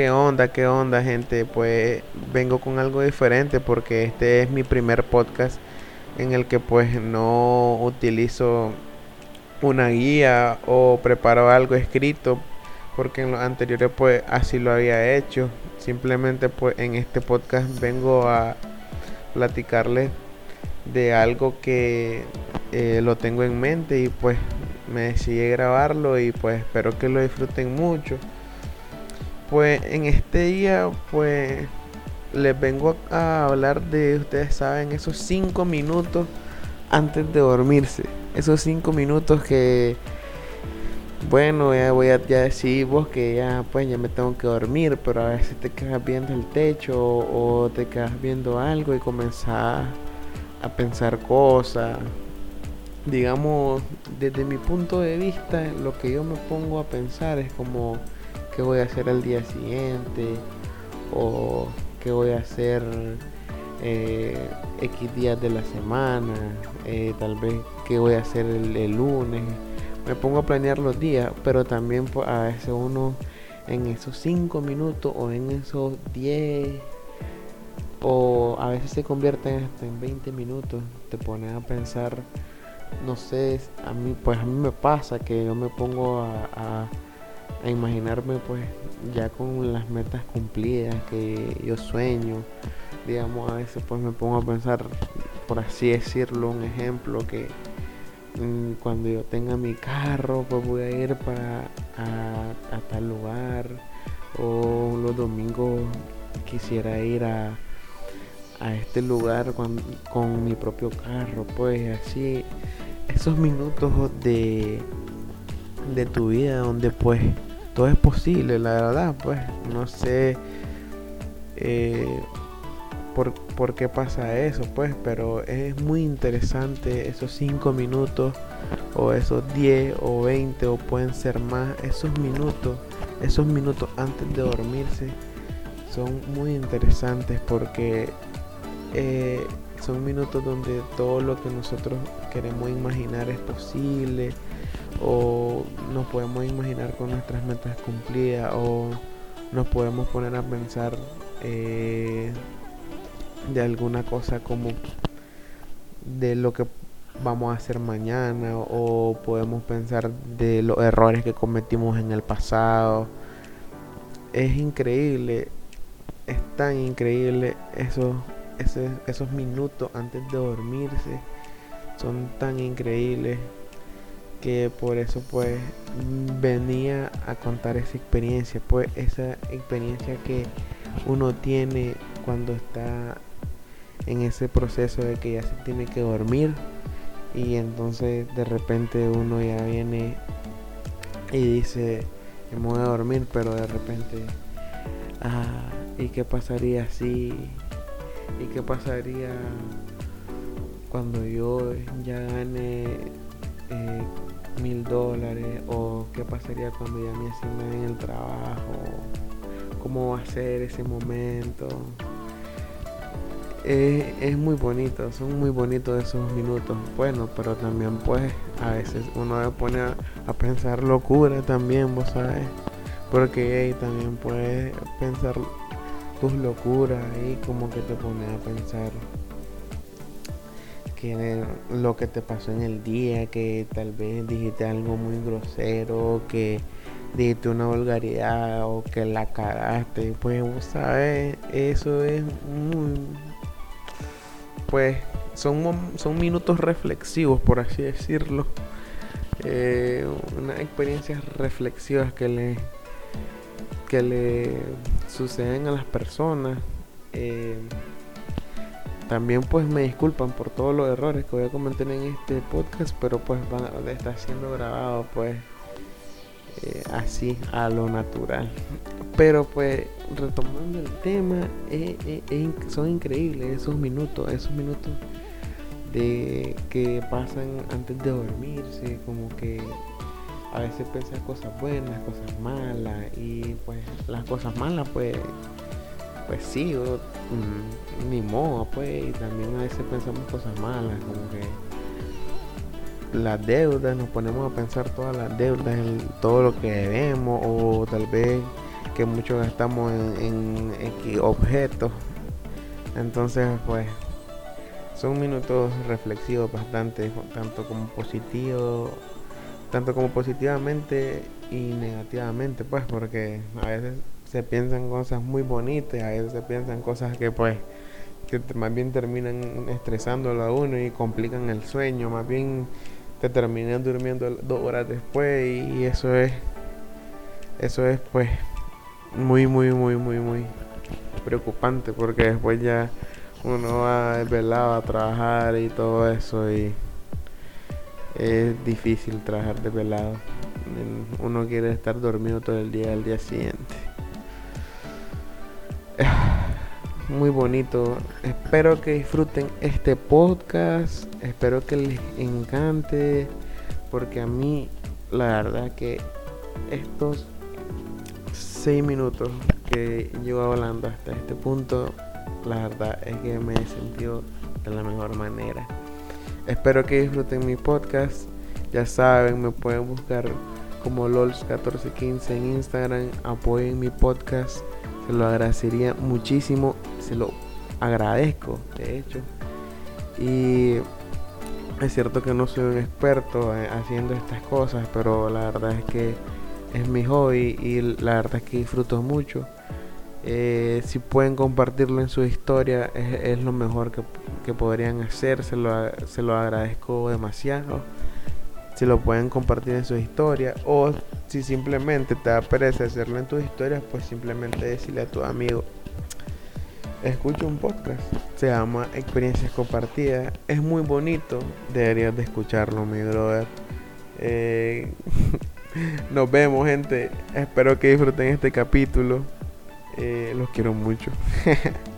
¿Qué onda? ¿Qué onda, gente? Pues vengo con algo diferente porque este es mi primer podcast en el que pues no utilizo una guía o preparo algo escrito porque en los anteriores pues así lo había hecho. Simplemente pues en este podcast vengo a platicarles de algo que eh, lo tengo en mente y pues me decidí grabarlo y pues espero que lo disfruten mucho. Pues en este día pues les vengo a hablar de, ustedes saben, esos 5 minutos antes de dormirse. Esos 5 minutos que, bueno, ya voy a ya decir vos que ya pues ya me tengo que dormir, pero a veces te quedas viendo el techo o, te quedas viendo algo y comenzás a pensar cosas. Digamos, desde mi punto de vista, lo que yo me pongo a pensar es como qué voy a hacer el día siguiente o qué voy a hacer eh, X días de la semana, eh, tal vez qué voy a hacer el, lunes. Me pongo a planear los días, pero también pues, a veces uno en esos 5 minutos o en esos 10 o a veces se convierten hasta en 20 minutos, te pones a pensar, no sé, a mí pues a mí me pasa que yo me pongo a imaginarme pues ya con las metas cumplidas que yo sueño digamos a veces pues me pongo a pensar por así decirlo un ejemplo que mm, cuando yo tenga mi carro pues voy a ir para a, tal lugar o los domingos quisiera ir a, a este lugar con, con mi propio carro pues así. Esos minutos de de tu vida donde pues todo es posible, la verdad, pues no sé eh, por, por, qué pasa eso, pues, pero es muy interesante esos 5 minutos o esos 10 o 20 o pueden ser más, esos minutos, esos minutos antes de dormirse son muy interesantes porque eh, son minutos donde todo lo que nosotros queremos imaginar es posible o nos podemos imaginar con nuestras metas cumplidas o nos podemos poner a pensar eh, de alguna cosa como de lo que vamos a hacer mañana o podemos pensar de los errores que cometimos en el pasado. Es increíble es tan increíble esos, esos minutos antes de dormirse. Son tan increíbles que por eso pues venía a contar esa experiencia, pues esa experiencia que uno tiene cuando está en ese proceso de que ya se tiene que dormir y entonces de repente uno ya viene y dice me voy a dormir pero de repente ah, y qué pasaría si y qué pasaría cuando yo ya gane eh, mil dólares o qué pasaría cuando ya me asignen en el trabajo, cómo va a ser ese momento. es muy bonito, son muy bonitos esos minutos. Bueno, pero también pues a veces uno se pone a, pensar locura también, vos sabes. Porque también puedes pensar tus locuras y como que te pone a pensar lo que te pasó en el día, que tal vez dijiste algo muy grosero, que dijiste una vulgaridad o que la cagaste, pues sabes, eso es muy pues son, son minutos reflexivos por así decirlo. Eh, unas experiencias reflexivas que le que le suceden a las personas. Eh, también pues me disculpan por todos los errores que voy a cometer en este podcast, pero pues van a estar siendo grabado pues eh, así a lo natural. Pero pues retomando el tema, eh, eh, son increíbles esos minutos, esos minutos de que pasan antes de dormirse, como que a veces pensas cosas buenas, cosas malas y pues las cosas malas pues pues sí, mm, ni modo, pues, y también a veces pensamos cosas malas, como que las deudas, nos ponemos a pensar todas las deudas, en todo lo que debemos, o tal vez que mucho gastamos en, en objetos. Entonces, pues, son minutos reflexivos bastante, tanto como positivo, tanto como positivamente y negativamente, pues, porque a veces se piensan cosas muy bonitas, a veces se piensan cosas que, pues, que más bien terminan estresándolo a uno y complican el sueño, más bien te terminan durmiendo dos horas después y eso es, eso es, pues, muy, muy, muy, muy, muy preocupante porque después ya uno va desvelado a trabajar y todo eso y es difícil trabajar desvelado. Uno quiere estar dormido todo el día al día siguiente. Muy bonito. Espero que disfruten este podcast. Espero que les encante. Porque a mí, la verdad que estos seis minutos que llevo hablando hasta este punto la verdad es que me he sentido de la mejor manera. Espero que disfruten mi podcast. Ya saben, me pueden buscar como LOLS1415 en Instagram. Apoyen mi podcast. Se lo agradecería muchísimo. Se lo agradezco, de hecho. Y es cierto que no soy un experto eh, haciendo estas cosas, pero la verdad es que es mi hobby y la verdad es que disfruto mucho. Eh, si pueden compartirlo en su historia, es, lo mejor que, podrían hacer. Se lo, se lo agradezco demasiado. Si lo pueden compartir en su historia, o si simplemente te da pereza hacerlo en tus historias, pues simplemente decirle a tu amigo: Escucha un podcast, se llama Experiencias Compartidas. Es muy bonito, deberías de escucharlo, mi brother. Eh, nos vemos, gente. Espero que disfruten este capítulo. Eh, los quiero mucho.